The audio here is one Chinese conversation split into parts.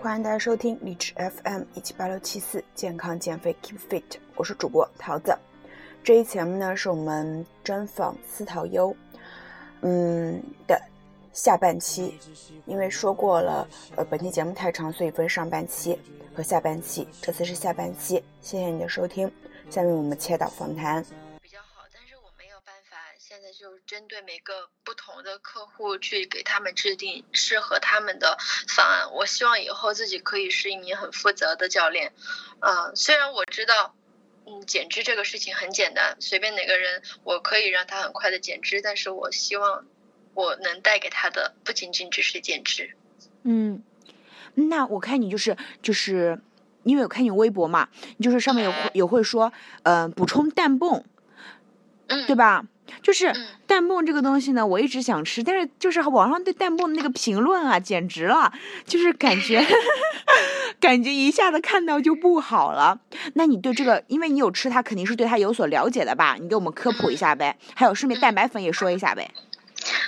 欢迎大家收听荔枝 FM 一七八六七四健康减肥 Keep Fit，我是主播桃子。这一节目呢是我们专访司桃优，嗯的下半期，因为说过了，呃，本期节目太长，所以分上半期和下半期，这次是下半期。谢谢你的收听，下面我们切到访谈。针对每个不同的客户去给他们制定适合他们的方案。我希望以后自己可以是一名很负责的教练。嗯，虽然我知道，嗯，减脂这个事情很简单，随便哪个人我可以让他很快的减脂，但是我希望我能带给他的不仅仅只是减脂。嗯，那我看你就是就是，因为我看你微博嘛，你就是上面有有会说，嗯，补充氮泵，嗯，对吧？就是弹幕这个东西呢，我一直想吃，但是就是网上对弹幕的那个评论啊，简直了，就是感觉 感觉一下子看到就不好了。那你对这个，因为你有吃它，肯定是对它有所了解的吧？你给我们科普一下呗，还有顺便蛋白粉也说一下呗。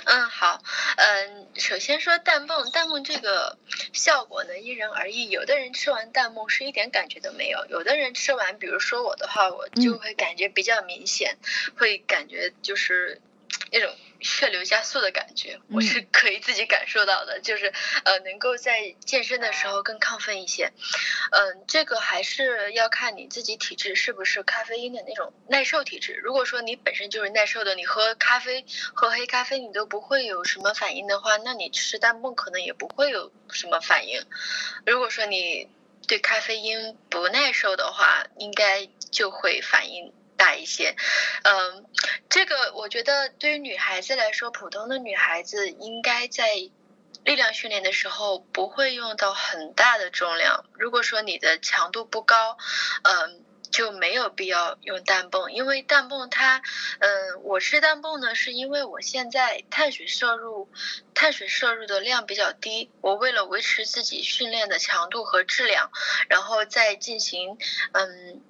嗯，好，嗯，首先说弹泵，弹泵这个效果呢因人而异，有的人吃完弹泵是一点感觉都没有，有的人吃完，比如说我的话，我就会感觉比较明显，会感觉就是那种。血流加速的感觉，我是可以自己感受到的，就是呃，能够在健身的时候更亢奋一些。嗯，这个还是要看你自己体质是不是咖啡因的那种耐受体质。如果说你本身就是耐受的，你喝咖啡、喝黑咖啡你都不会有什么反应的话，那你吃氮泵可能也不会有什么反应。如果说你对咖啡因不耐受的话，应该就会反应。大一些，嗯，这个我觉得对于女孩子来说，普通的女孩子应该在力量训练的时候不会用到很大的重量。如果说你的强度不高，嗯，就没有必要用氮泵，因为氮泵它，嗯，我吃氮泵呢，是因为我现在碳水摄入，碳水摄入的量比较低，我为了维持自己训练的强度和质量，然后再进行，嗯。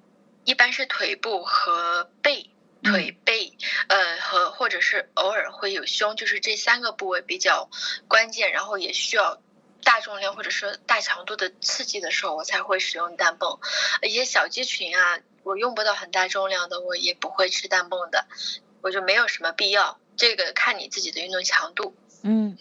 一般是腿部和背，腿背，呃，和或者是偶尔会有胸，就是这三个部位比较关键，然后也需要大重量或者是大强度的刺激的时候，我才会使用氮泵。一些小肌群啊，我用不到很大重量的，我也不会吃氮泵的，我就没有什么必要。这个看你自己的运动强度。嗯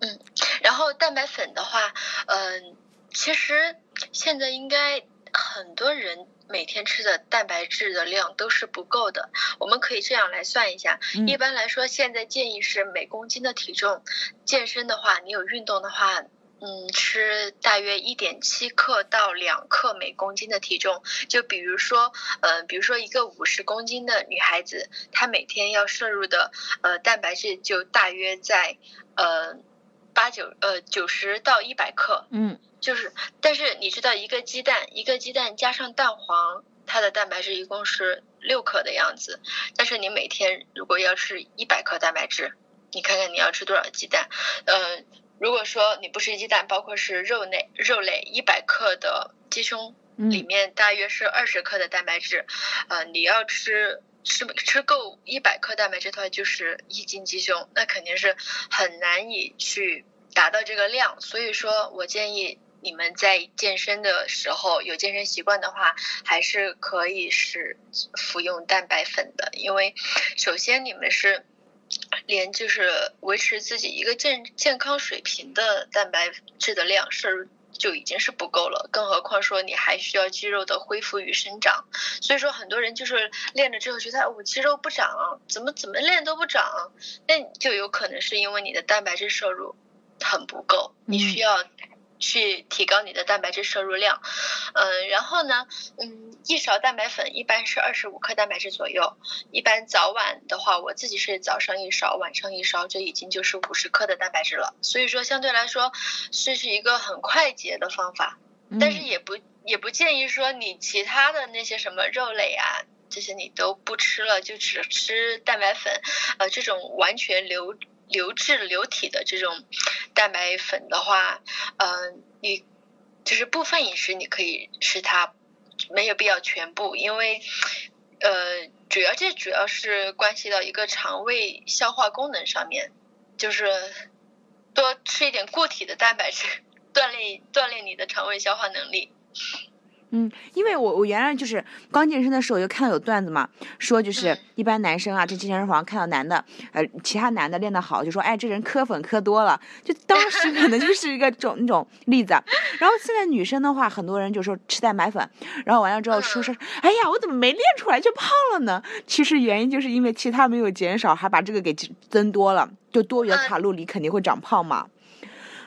嗯，然后蛋白粉的话，嗯，其实现在应该很多人。每天吃的蛋白质的量都是不够的，我们可以这样来算一下。一般来说，现在建议是每公斤的体重，健身的话，你有运动的话，嗯，吃大约一点七克到两克每公斤的体重。就比如说，嗯，比如说一个五十公斤的女孩子，她每天要摄入的呃蛋白质就大约在呃八九呃九十到一百克。嗯。就是，但是你知道，一个鸡蛋，一个鸡蛋加上蛋黄，它的蛋白质一共是六克的样子。但是你每天如果要吃一百克蛋白质，你看看你要吃多少鸡蛋？嗯，如果说你不吃鸡蛋，包括是肉类，肉类一百克的鸡胸里面大约是二十克的蛋白质。呃，你要吃吃吃够一百克蛋白质的话，就是一斤鸡胸，那肯定是很难以去达到这个量。所以说我建议。你们在健身的时候有健身习惯的话，还是可以是服用蛋白粉的，因为首先你们是连就是维持自己一个健健康水平的蛋白质的量摄入就已经是不够了，更何况说你还需要肌肉的恢复与生长，所以说很多人就是练了之后觉得我肌肉不长，怎么怎么练都不长，那就有可能是因为你的蛋白质摄入很不够，你需要。去提高你的蛋白质摄入量，嗯，然后呢，嗯，一勺蛋白粉一般是二十五克蛋白质左右，一般早晚的话，我自己是早上一勺，晚上一勺，这已经就是五十克的蛋白质了。所以说，相对来说，这是一个很快捷的方法，但是也不也不建议说你其他的那些什么肉类啊，这些你都不吃了，就只吃蛋白粉，呃，这种完全流。流质流体的这种蛋白粉的话，嗯，你就是部分饮食你可以吃它，没有必要全部，因为呃，主要这主要是关系到一个肠胃消化功能上面，就是多吃一点固体的蛋白质，锻炼锻炼你的肠胃消化能力。嗯，因为我我原来就是刚健身的时候就看到有段子嘛，说就是嗯一般男生啊，这健身房看到男的，呃，其他男的练得好，就说哎，这人磕粉磕多了，就当时可能就是一个种那种例子。然后现在女生的话，很多人就说吃蛋白粉，然后完了之后说说，哎呀，我怎么没练出来就胖了呢？其实原因就是因为其他没有减少，还把这个给增多了，就多余的卡路里肯定会长胖嘛。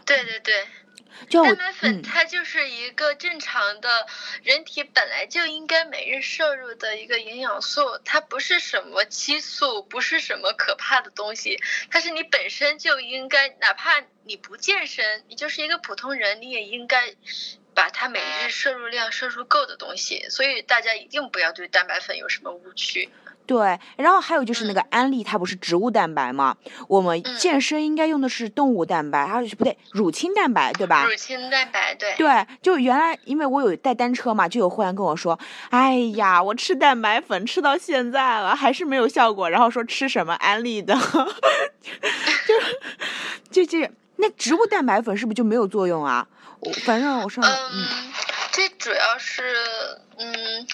对对对，就蛋白粉嗯它就是一个正常的人体本来就应该每日摄入的一个营养素，它不是什么激素，不是什么可怕的东西，它是你本身就应该，哪怕你不健身，你就是一个普通人，你也应该把它每日摄入量摄入够的东西。所以大家一定不要对蛋白粉有什么误区。对，然后还有就是那嗯个安利，它不是植物蛋白吗？我们嗯健身应该用的是动物蛋白，还有不对，乳清蛋白，对吧？乳清蛋白，对。对，就原来因为我有带单车嘛，就有会员跟我说，哎呀，我吃蛋白粉吃到现在了，还是没有效果，然后说吃什么安利的，就就这那植物蛋白粉是不是就没有作用啊？我反正我上嗯嗯，这主要是嗯，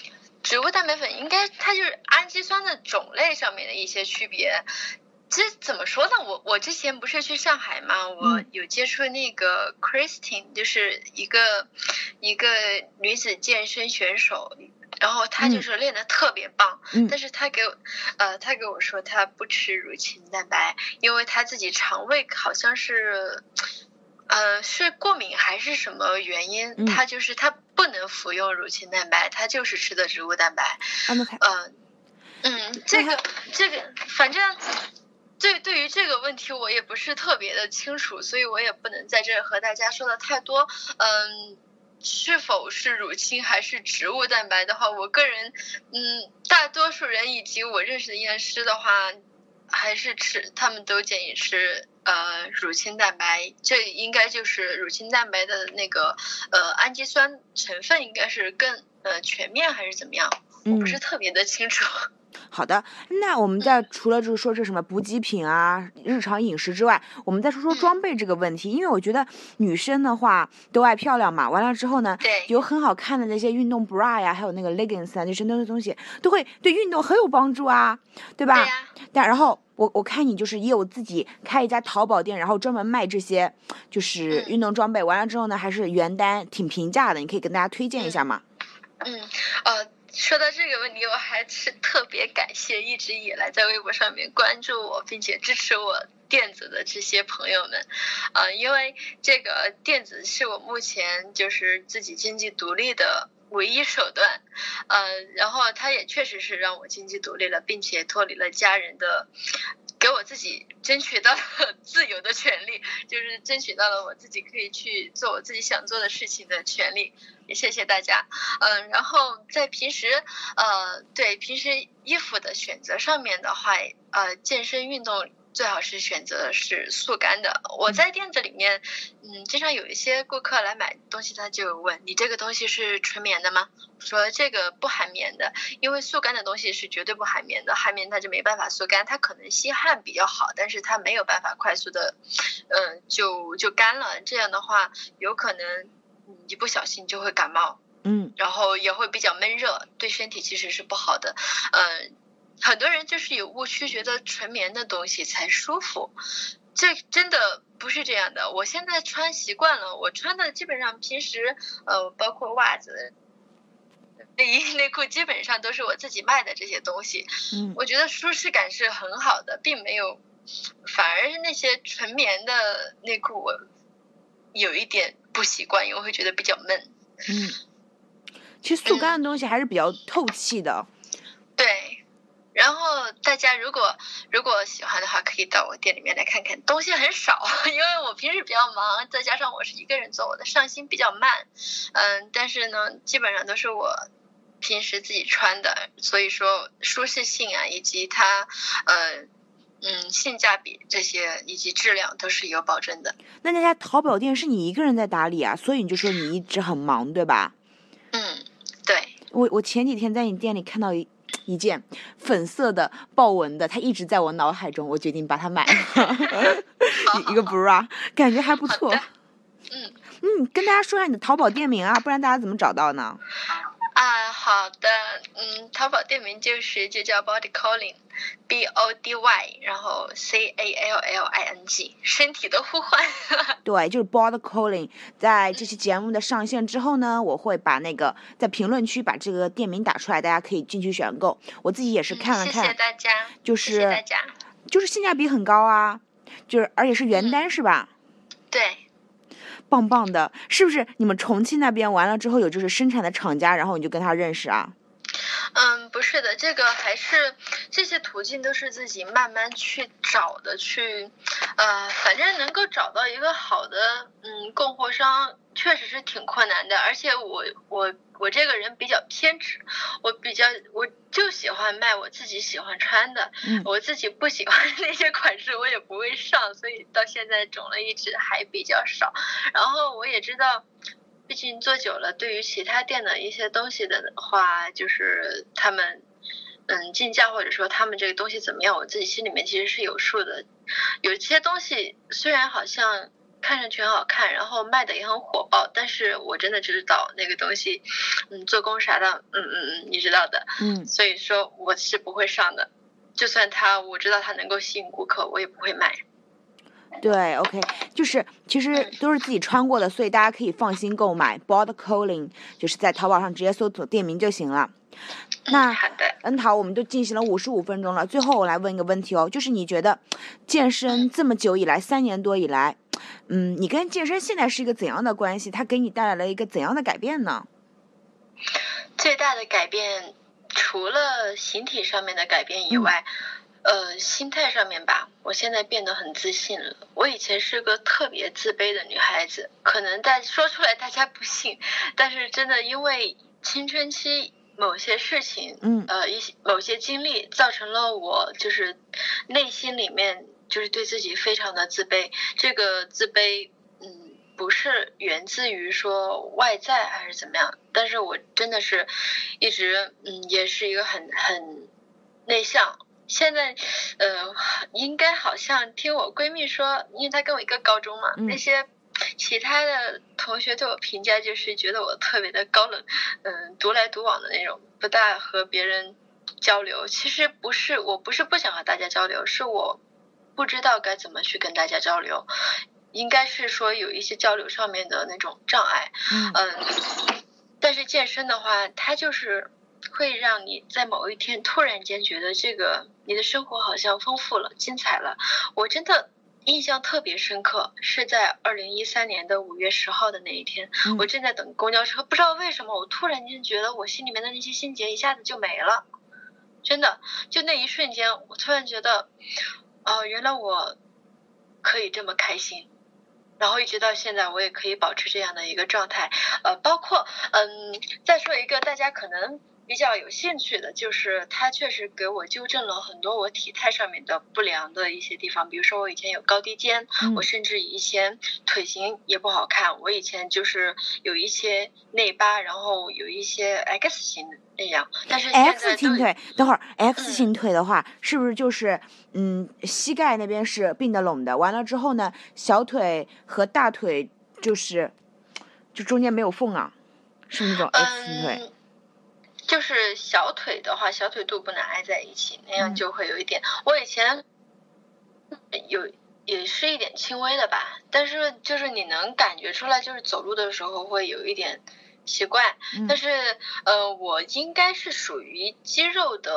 植物蛋白粉应该它就是氨基酸的种类上面的一些区别。这怎么说呢？我我之前不是去上海嘛，我嗯有接触那个 Christine，就是一个一个女子健身选手，然后她就嗯是练得特别棒，嗯但是她给我呃，她给我说她不吃乳清蛋白，因为她自己肠胃好像是。呃，是过敏还是什么原因？嗯她就是她不能服用乳清蛋白，它就是吃的植物蛋白。嗯，嗯，这个这个，反正对对于这个问题我也不是特别的清楚，所以我也不能在这儿和大家说的太多。嗯，是否是乳清还是植物蛋白的话，我个人，嗯，大多数人以及我认识的营养师的话，还是吃，他们都建议吃。呃，乳清蛋白，这应该就是乳清蛋白的那个呃氨基酸成分应该是更呃全面还是怎么样？我嗯不是特别的清楚。好的，那我们在除了就是说这什么补给品啊、日常饮食之外，我们再说说嗯装备这个问题。因为我觉得女生的话都爱漂亮嘛，完了之后呢，对有很好看的那些运动 bra 呀，还有那个 leggings 啊，就是那些东西都会对运动很有帮助啊，对吧？对呀、但然后我我看你就是也有自己开一家淘宝店，然后专门卖这些就是嗯。运动装备，完了之后呢还是原单挺平价的，你可以跟大家推荐一下吗？嗯，呃，说到这个问题，我还是特别感谢一直以来在微博上面关注我并且支持我电子的这些朋友们，呃，因为这个电子是我目前就是自己经济独立的唯一手段，呃，然后他也确实是让我经济独立了，并且脱离了家人的。给我自己争取到了 自由的权利，就是争取到了我自己可以去做我自己想做的事情的权利。也谢谢大家。嗯，然后在平时，呃，对平时衣服的选择上面的话，呃，健身运动最好是选择是速干的。我在店子里面，嗯，经常有一些顾客来买东西，他就问你这个东西是纯棉的吗？说这个不含棉的，因为速干的东西是绝对不含棉的，含棉它就没办法速干，它可能吸汗比较好，但是它没有办法快速的，嗯、就就干了。这样的话，有可能一不小心就会感冒。嗯然后也会比较闷热，对身体其实是不好的。嗯，很多人就是有误区，觉得纯棉的东西才舒服，这真的不是这样的。我现在穿习惯了，我穿的基本上平时呃，包括袜子。内衣内裤基本上都是我自己卖的这些东西，嗯我觉得舒适感是很好的，并没有，反而是那些纯棉的内裤我有一点不习惯，因为我会觉得比较闷。嗯，其实速干的东西还是比较透气的。对，然后大家如果如果喜欢的话，可以到我店里面来看看，东西很少，因为我平时比较忙，再加上我是一个人做，我的上新比较慢，嗯，但是呢，基本上都是我平时自己穿的，所以说舒适性啊，以及它呃嗯性价比这些以及质量都是有保证的。那那家淘宝店是你一个人在打理啊，所以你就说你一直很忙，对吧？嗯，对，我我前几天在你店里看到一一件粉色的豹纹的，它一直在我脑海中，我决定把它买了，一一个 bra，感觉还不错嗯，嗯，跟大家说一下你的淘宝店名啊，不然大家怎么找到呢？啊，好的，嗯，淘宝店名就是就叫 Body Calling，B O D Y，然后 C A L L I N G，身体的呼唤。对，就是 Body Calling。在这期节目的上线之后呢，我会把那个在评论区把这个店名打出来，大家可以进去选购。我自己也是看了看，谢谢大家，就是谢谢大家，就是性价比很高啊，就是而且是原单是吧？对。棒棒的，是不是？你们重庆那边完了之后有就是生产的厂家，然后你就跟他认识啊？嗯，不是的，这个还是这些途径都是自己慢慢去找的，去呃，反正能够找到一个好的嗯供货商，确实是挺困难的，而且我我。我这个人比较偏执，我比较我就喜欢卖我自己喜欢穿的，我自己不喜欢那些款式我也不会上，所以到现在种类一直还比较少。然后我也知道，毕竟做久了，对于其他店的一些东西的话，就是他们嗯进价或者说他们这个东西怎么样，我自己心里面其实是有数的。有些东西虽然好像。看上去很好看，然后卖的也很火爆，但是我真的知道那个东西，嗯，做工啥的，嗯嗯嗯，你知道的，嗯，所以说我是不会上的，就算它我知道它能够吸引顾客，我也不会买。对，OK，就是其实都是自己穿过的，所以大家可以放心购买。Bod Colling，就是在淘宝上直接搜索店名就行了。那好的，恩桃，我们都进行了五十五分钟了，最后我来问一个问题哦，就是你觉得健身这么久以来，三年多以来。嗯，你跟健身现在是一个怎样的关系？它给你带来了一个怎样的改变呢？最大的改变，除了形体上面的改变以外，呃，心态上面吧，我现在变得很自信了。我以前是个特别自卑的女孩子，可能在说出来大家不信，但是真的因为青春期某些事情，嗯，呃，一些某些经历，造成了我就是内心里面。就是对自己非常的自卑，这个自卑，嗯，不是源自于说外在还是怎么样，但是我真的是，一直，嗯，也是一个很很内向。现在，呃，应该好像听我闺蜜说，因为她跟我一个高中嘛，那些其他的同学对我评价就是觉得我特别的高冷，嗯，独来独往的那种，不大和别人交流。其实不是，我不是不想和大家交流，是我。不知道该怎么去跟大家交流，应该是说有一些交流上面的那种障碍。嗯，但是健身的话，它就是会让你在某一天突然间觉得这个你的生活好像丰富了、精彩了。我真的印象特别深刻，是在二零一三年的五月十号的那一天，我正在等公交车，不知道为什么，我突然间觉得我心里面的那些心结一下子就没了。真的，就那一瞬间，我突然觉得。哦，原来我可以这么开心，然后一直到现在，我也可以保持这样的一个状态。呃，包括嗯，再说一个大家可能比较有兴趣的，就是他确实给我纠正了很多我体态上面的不良的一些地方。比如说我以前有高低肩，我甚至以前腿型也不好看。我以前就是有一些内八，然后有一些 X 型那样。但是 X 型腿，等会儿 X 型腿的话，是不是就是？嗯，膝盖那边是并得拢的，完了之后呢，小腿和大腿就是，就中间没有缝啊，是那种 X 型腿。就是小腿的话，小腿肚不能挨在一起，那样就会有一点。我以前有也是一点轻微的吧，但是就是你能感觉出来，就是走路的时候会有一点。习惯，但是呃，我应该是属于肌肉的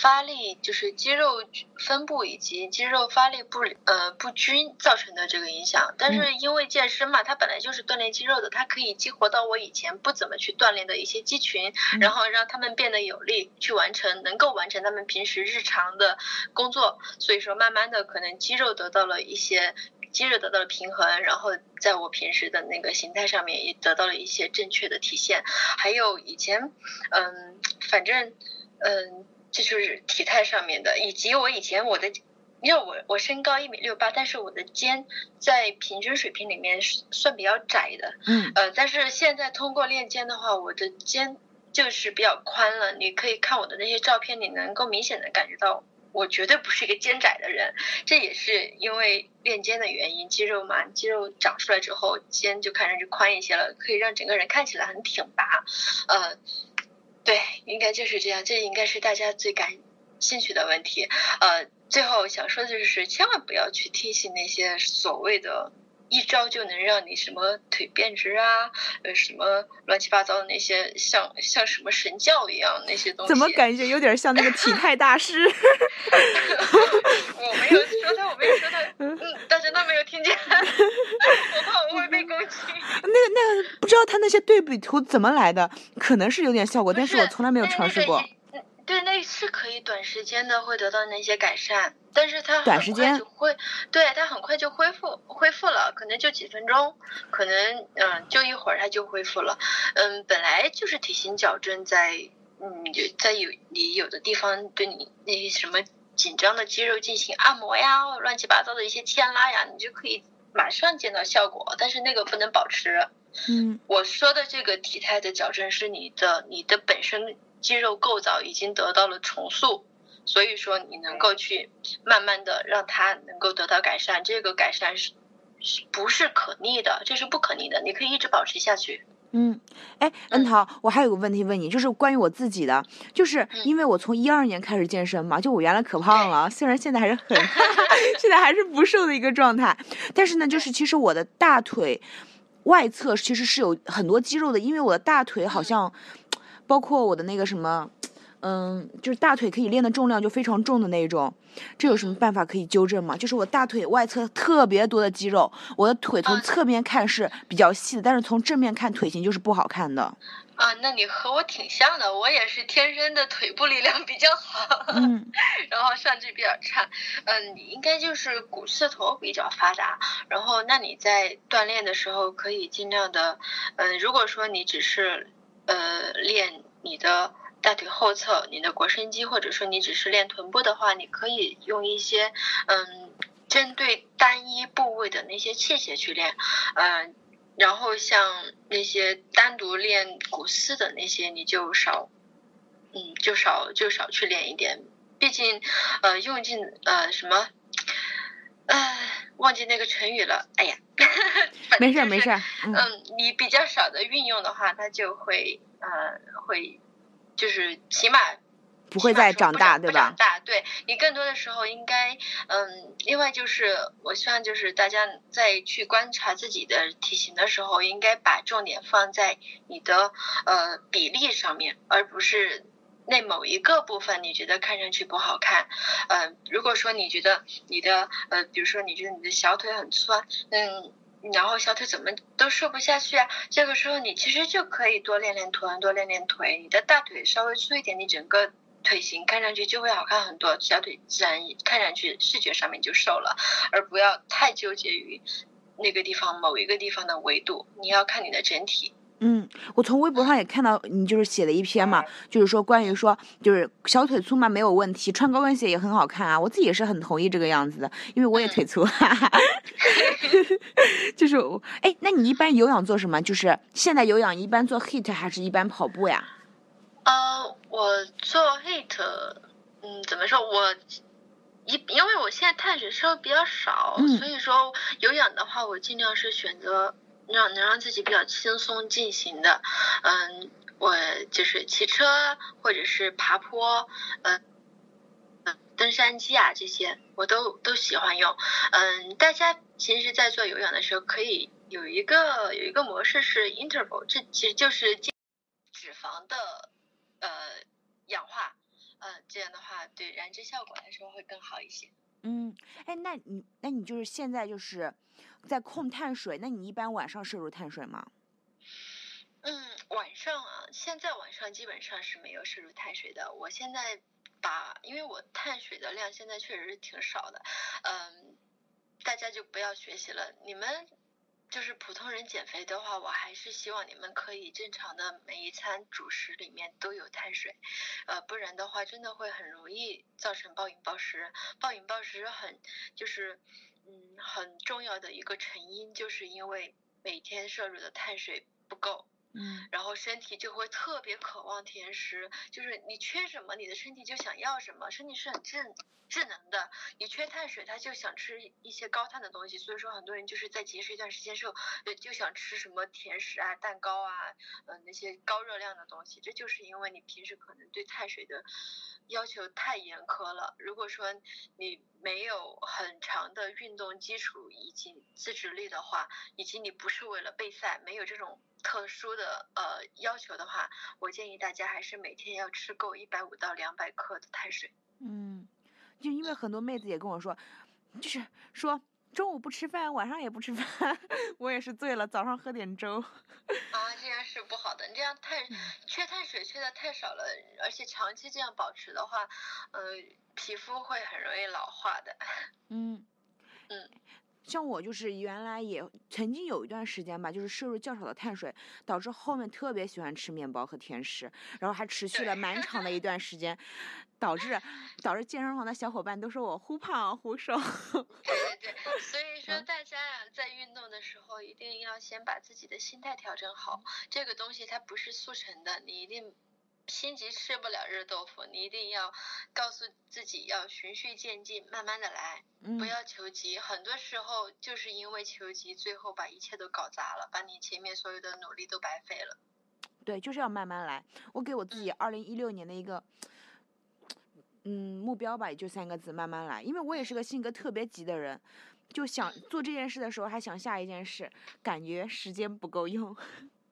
发力，就是肌肉分布以及肌肉发力不呃不均造成的这个影响。但是因为健身嘛，它本来就是锻炼肌肉的，它可以激活到我以前不怎么去锻炼的一些肌群，然后让他们变得有力，去完成能够完成他们平时日常的工作。所以说，慢慢的可能肌肉得到了一些。肌肉得到了平衡，然后在我平时的那个形态上面也得到了一些正确的体现。还有以前，嗯，反正，嗯，这就是体态上面的，以及我以前我的，因为我我身高一米六八，但是我的肩在平均水平里面算比较窄的，嗯，呃，但是现在通过练肩的话，我的肩就是比较宽了。你可以看我的那些照片，你能够明显的感觉到。我绝对不是一个肩窄的人，这也是因为练肩的原因，肌肉嘛，肌肉长出来之后，肩就看上去宽一些了，可以让整个人看起来很挺拔。呃，对，应该就是这样，这应该是大家最感兴趣的问题。呃，最后想说的就是，千万不要去听信那些所谓的。一招就能让你什么腿变直啊？呃，什么乱七八糟的那些，像像什么神教一样那些东西。怎么感觉有点像那个体态大师？我没有说他，我没有说他，嗯，大家都没有听见。我怕我会被攻击。那个那个，不知道他那些对比图怎么来的？可能是有点效果，但是我从来没有尝试过。对，那是可以短时间的会得到那些改善，但是它短时间就会，对它很快就恢复恢复了，可能就几分钟，可能嗯就一会儿它就恢复了，嗯本来就是体型矫正在嗯在有你有的地方对你那些什么紧张的肌肉进行按摩呀，乱七八糟的一些牵拉呀，你就可以马上见到效果，但是那个不能保持。嗯，我说的这个体态的矫正是你的你的本身。肌肉构造已经得到了重塑，所以说你能够去慢慢的让它能够得到改善，这个改善是不是可逆的？这是不可逆的，你可以一直保持下去。嗯，哎，恩桃，我还有个问题问你，就是关于我自己的，就是因为我从一二年开始健身嘛，就我原来可胖了，虽然现在还是很，现在还是不瘦的一个状态，但是呢，就是其实我的大腿外侧其实是有很多肌肉的，因为我的大腿好像。包括我的那个什么，嗯，就是大腿可以练的重量就非常重的那种，这有什么办法可以纠正吗？就是我大腿外侧特别多的肌肉，我的腿从侧面看是比较细的，但是从正面看腿型就是不好看的。啊，那你和我挺像的，我也是天生的腿部力量比较好，嗯，然后上肢比较差，嗯，你应该就是股四头比较发达，然后那你在锻炼的时候可以尽量的，嗯，如果说你只是。呃，练你的大腿后侧，你的腘绳肌，或者说你只是练臀部的话，你可以用一些嗯，针对单一部位的那些器械去练，嗯，然后像那些单独练股四的那些，你就少，嗯，就少就少去练一点，毕竟呃，用尽呃什么，呃，忘记那个成语了，哎呀。没事没事，嗯，你比较少的运用的话，它就会呃会，就是起码不会再长大，对吧？长大，对你更多的时候应该嗯，另外就是我希望就是大家在去观察自己的体型的时候，应该把重点放在你的呃比例上面，而不是。那某一个部分你觉得看上去不好看，嗯，如果说你觉得你的呃，比如说你觉得你的小腿很粗，嗯，然后小腿怎么都瘦不下去啊，这个时候你其实就可以多练练臀，多练练腿，你的大腿稍微粗一点，你整个腿型看上去就会好看很多，小腿自然看上去视觉上面就瘦了，而不要太纠结于那个地方某一个地方的维度，你要看你的整体。嗯，我从微博上也看到你就是写了一篇嘛，就是说关于说就是小腿粗嘛没有问题，穿高跟鞋也很好看啊。我自己也是很同意这个样子的，因为我也腿粗。哈哈。就是哎，那你一般有氧做什么？就是现在有氧一般做 hit 还是一般跑步呀？呃，我做 hit，嗯，怎么说？我一因为我现在碳水摄入比较少，所以说有氧的话，我尽量是选择。让能让自己比较轻松进行的，嗯，我就是骑车或者是爬坡，嗯，登山机啊这些我都都喜欢用。嗯，大家其实，在做有氧的时候，可以有一个有一个模式是 interval，这其实就是脂肪的呃氧化，嗯，这样的话对燃脂效果来说会更好一些。嗯，哎，那你那你就是现在就是在控碳水，那你一般晚上摄入碳水吗？嗯，晚上啊，现在晚上基本上是没有摄入碳水的。我现在把，因为我碳水的量现在确实是挺少的，嗯，大家就不要学习了，你们。就是普通人减肥的话，我还是希望你们可以正常的每一餐主食里面都有碳水，呃，不然的话真的会很容易造成暴饮暴食。暴饮暴食很就是嗯很重要的一个成因，就是因为每天摄入的碳水不够。嗯，然后身体就会特别渴望甜食，就是你缺什么，你的身体就想要什么，身体是很智智能的。你缺碳水，它就想吃一些高碳的东西，所以说很多人就是在节食一段时间之后，就想吃什么甜食啊、蛋糕啊，嗯，那些高热量的东西。这就是因为你平时可能对碳水的要求太严苛了。如果说你没有很长的运动基础以及自制力的话，以及你不是为了备赛，没有这种特殊的呃要求的话，我建议大家还是每天要吃够一百五到两百克的碳水。嗯，就因为很多妹子也跟我说，就是说中午不吃饭，晚上也不吃饭，我也是醉了，早上喝点粥。啊，这样是不好的，你这样太缺碳水缺的太少了，而且长期这样保持的话，呃。皮肤会很容易老化的。嗯嗯，像我就是原来也曾经有一段时间吧，就是摄入较少的碳水，导致后面特别喜欢吃面包和甜食，然后还持续了蛮长的一 段时间，导致 导致健身房的小伙伴都说我忽胖忽瘦。对对对，所以说大家啊，在运动的时候一定要先把自己的心态调整好，这个东西它不是速成的，你一定。心急吃不了热豆腐，你一定要告诉自己要循序渐进，慢慢的来，不要求急。很多时候就是因为求急，最后把一切都搞砸了，把你前面所有的努力都白费了。对，就是要慢慢来。我给我自己二零一六年的一个，嗯，目标吧，也就三个字：慢慢来。因为我也是个性格特别急的人，就想做这件事的时候还想下一件事，感觉时间不够用。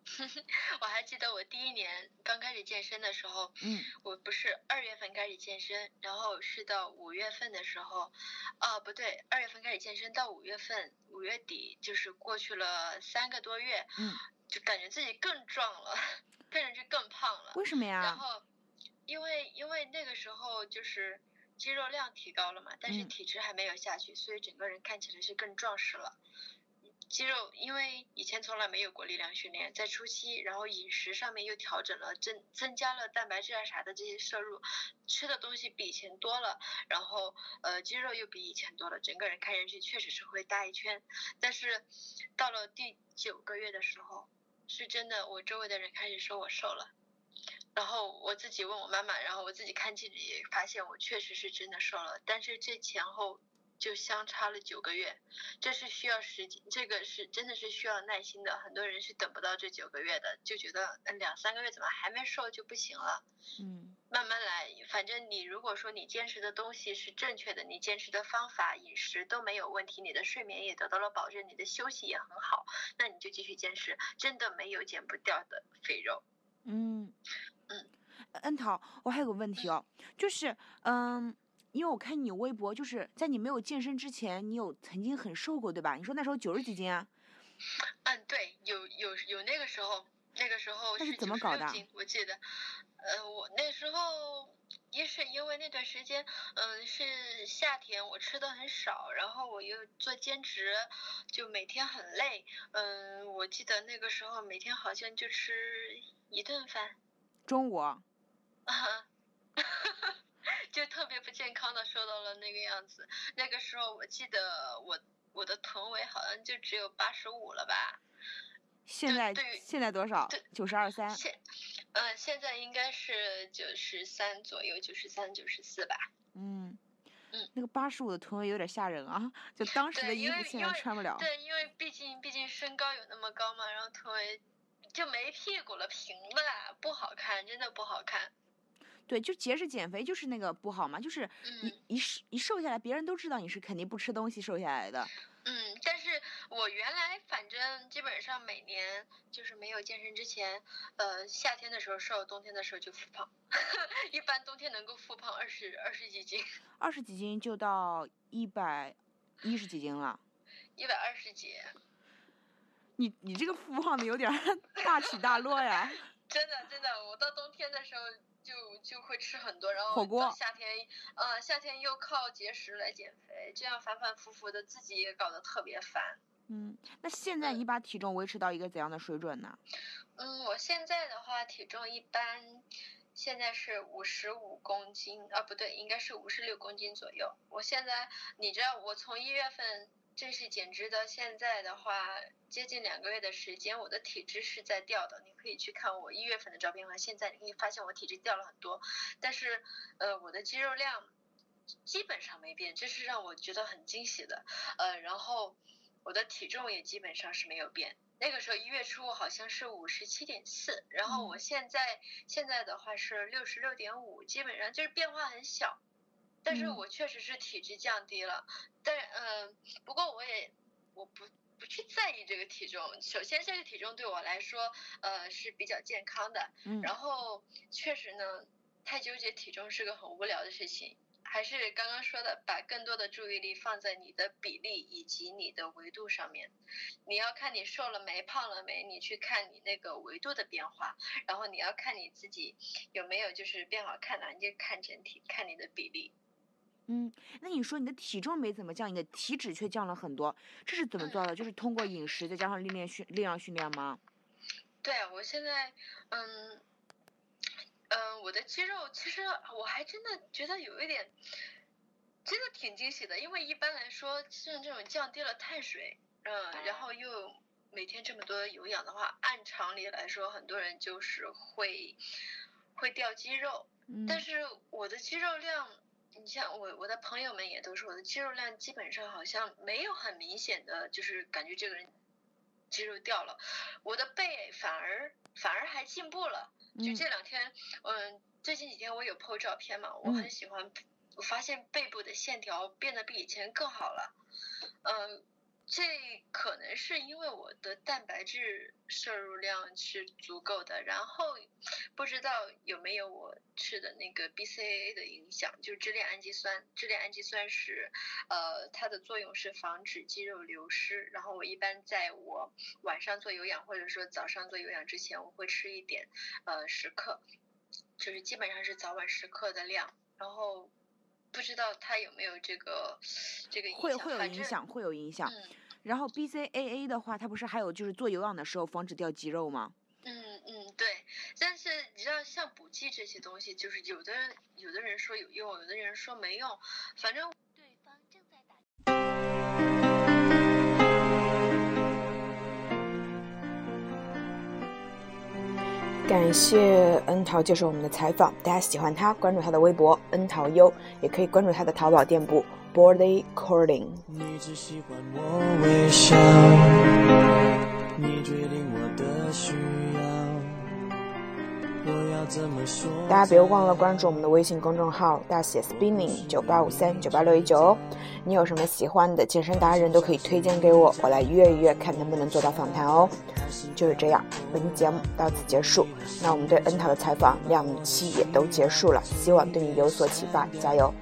我还记得我第一年刚开始健身的时候，嗯，我不是二月份开始健身，然后是到五月份的时候，哦不对，二月份开始健身到五月份，五月底就是过去了三个多月，嗯，就感觉自己更壮了，看上去更胖了。为什么呀？然后，因为因为那个时候就是肌肉量提高了嘛，但是体质还没有下去，所以整个人看起来是更壮实了。肌肉，因为以前从来没有过力量训练，在初期，然后饮食上面又调整了，增增加了蛋白质啊啥的这些摄入，吃的东西比以前多了，然后呃肌肉又比以前多了，整个人看上去确实是会大一圈。但是到了第九个月的时候，是真的，我周围的人开始说我瘦了，然后我自己问我妈妈，然后我自己看镜子也发现我确实是真的瘦了，但是这前后。就相差了九个月，这是需要时间，这个是真的是需要耐心的。很多人是等不到这九个月的，就觉得两三个月怎么还没瘦就不行了。嗯，慢慢来，反正你如果说你坚持的东西是正确的，你坚持的方法、饮食都没有问题，你的睡眠也得到了保证，你的休息也很好，那你就继续坚持，真的没有减不掉的肥肉。嗯嗯，恩桃，我还有个问题哦，就是嗯。因为我看你微博，就是在你没有健身之前，你有曾经很瘦过，对吧？你说那时候九十几斤啊？嗯，对，有有有那个时候，那个时候是怎么搞的？我记得，呃，我那时候一是因为那段时间，嗯，是夏天，我吃的很少，然后我又做兼职，就每天很累。嗯，我记得那个时候每天好像就吃一顿饭。中午。啊。就特别不健康的瘦到了那个样子，那个时候我记得我我的臀围好像就只有八十五了吧？现在现在多少？九十二三。现，嗯，现在应该是九十三左右，九十三、九十四吧。嗯嗯，那个八十五的臀围有点吓人啊！就当时的衣服现在穿不了。对，因为毕竟毕竟身高有那么高嘛，然后臀围就没屁股了，平了，不好看，真的不好看。对，就节食减肥就是那个不好嘛，就是一一瘦一瘦下来，别人都知道你是肯定不吃东西瘦下来的。嗯，但是我原来反正基本上每年就是没有健身之前，呃，夏天的时候瘦，冬天的时候就复胖，一般冬天能够复胖二十二十几斤。二十几斤就到一百一十几斤了。一百二十几。你你这个复胖的有点 大起大落呀。真的真的，我到冬天的时候。就就会吃很多，然后到夏天，呃，夏天又靠节食来减肥，这样反反复复的，自己也搞得特别烦。嗯，那现在你把体重维持到一个怎样的水准呢？嗯，我现在的话，体重一般，现在是五十五公斤，啊，不对，应该是五十六公斤左右。我现在，你知道，我从一月份正式减脂到现在的话，接近两个月的时间，我的体脂是在掉的。你可以去看我一月份的照片和现在，你可以发现我体脂掉了很多，但是呃，我的肌肉量基本上没变，这是让我觉得很惊喜的。呃，然后我的体重也基本上是没有变。那个时候一月初好像是五十七点四，然后我现在现在的话是六十六点五，基本上就是变化很小。但是我确实是体质降低了，但嗯，不过我也我不不去在意这个体重。首先，这个体重对我来说，呃是比较健康的。嗯。然后，确实呢，太纠结体重是个很无聊的事情。还是刚刚说的，把更多的注意力放在你的比例以及你的维度上面。你要看你瘦了没、胖了没，你去看你那个维度的变化。然后你要看你自己有没有就是变好看了，你就看整体，看你的比例。嗯，那你说你的体重没怎么降，你的体脂却降了很多，这是怎么做的？就是通过饮食再加上力量训力量训练吗？对，我现在，嗯，嗯，我的肌肉其实我还真的觉得有一点，真的挺惊喜的，因为一般来说像这种降低了碳水，嗯，然后又每天这么多有氧的话，按常理来说，很多人就是会会掉肌肉，但是我的肌肉量。你像我，我的朋友们也都说我的肌肉量基本上好像没有很明显的就是感觉这个人肌肉掉了，我的背反而反而还进步了。就这两天，嗯，最近几天我有 PO 照片嘛，我很喜欢，我发现背部的线条变得比以前更好了，嗯。这可能是因为我的蛋白质摄入量是足够的，然后不知道有没有我吃的那个 BCAA 的影响，就是支链氨基酸。支链氨基酸是，呃，它的作用是防止肌肉流失。然后我一般在我晚上做有氧或者说早上做有氧之前，我会吃一点，呃，十克，就是基本上是早晚十克的量。然后。不知道它有没有这个这个影响？会会有影响，会有影响。然后 BCAA 的话，它不是还有就是做有氧的时候防止掉肌肉吗？嗯嗯，对。但是你知道，像补剂这些东西，就是有的人有的人说有用，有的人说没用，反正。感谢恩桃接受我们的采访，大家喜欢他，关注他的微博恩桃优，也可以关注他的淘宝店铺 Body Calling。你只喜欢我微笑，你决定我的需要大家别忘了关注我们的微信公众号，大写 spinning 九八五三九八六一九哦。你有什么喜欢的健身达人，都可以推荐给我，我来约一约，看能不能做到访谈哦。就是这样，本期节目到此结束。那我们对恩塔的采访两期也都结束了，希望对你有所启发，加油。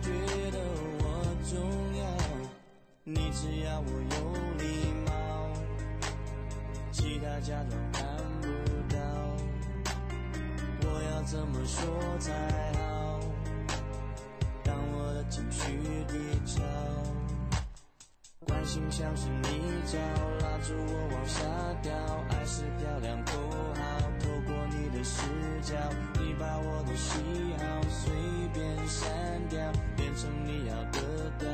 觉得我重要，你只要我有礼貌，其他假装看不到，我要怎么说才好？当我的情绪低潮，关心像是泥沼，拉住我往下掉。爱是漂亮口号，视角，你把我的喜好随便删掉，变成你要的调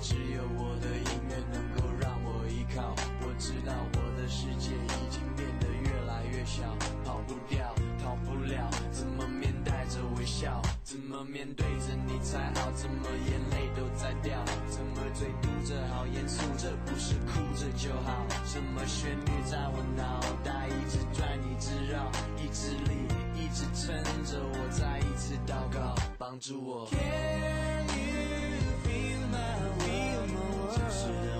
只有我的音乐能够让我依靠？我知道我的世界已经变得越来越小，跑不掉，逃不了，怎么面带着微笑？怎么面对着你才好？怎么眼泪都在掉？怎么嘴嘟着好严肃？这不是哭着就好？什么旋律在我脑袋一直转一直绕，意志力一直撑着我，再一次祷告，帮助我。soon.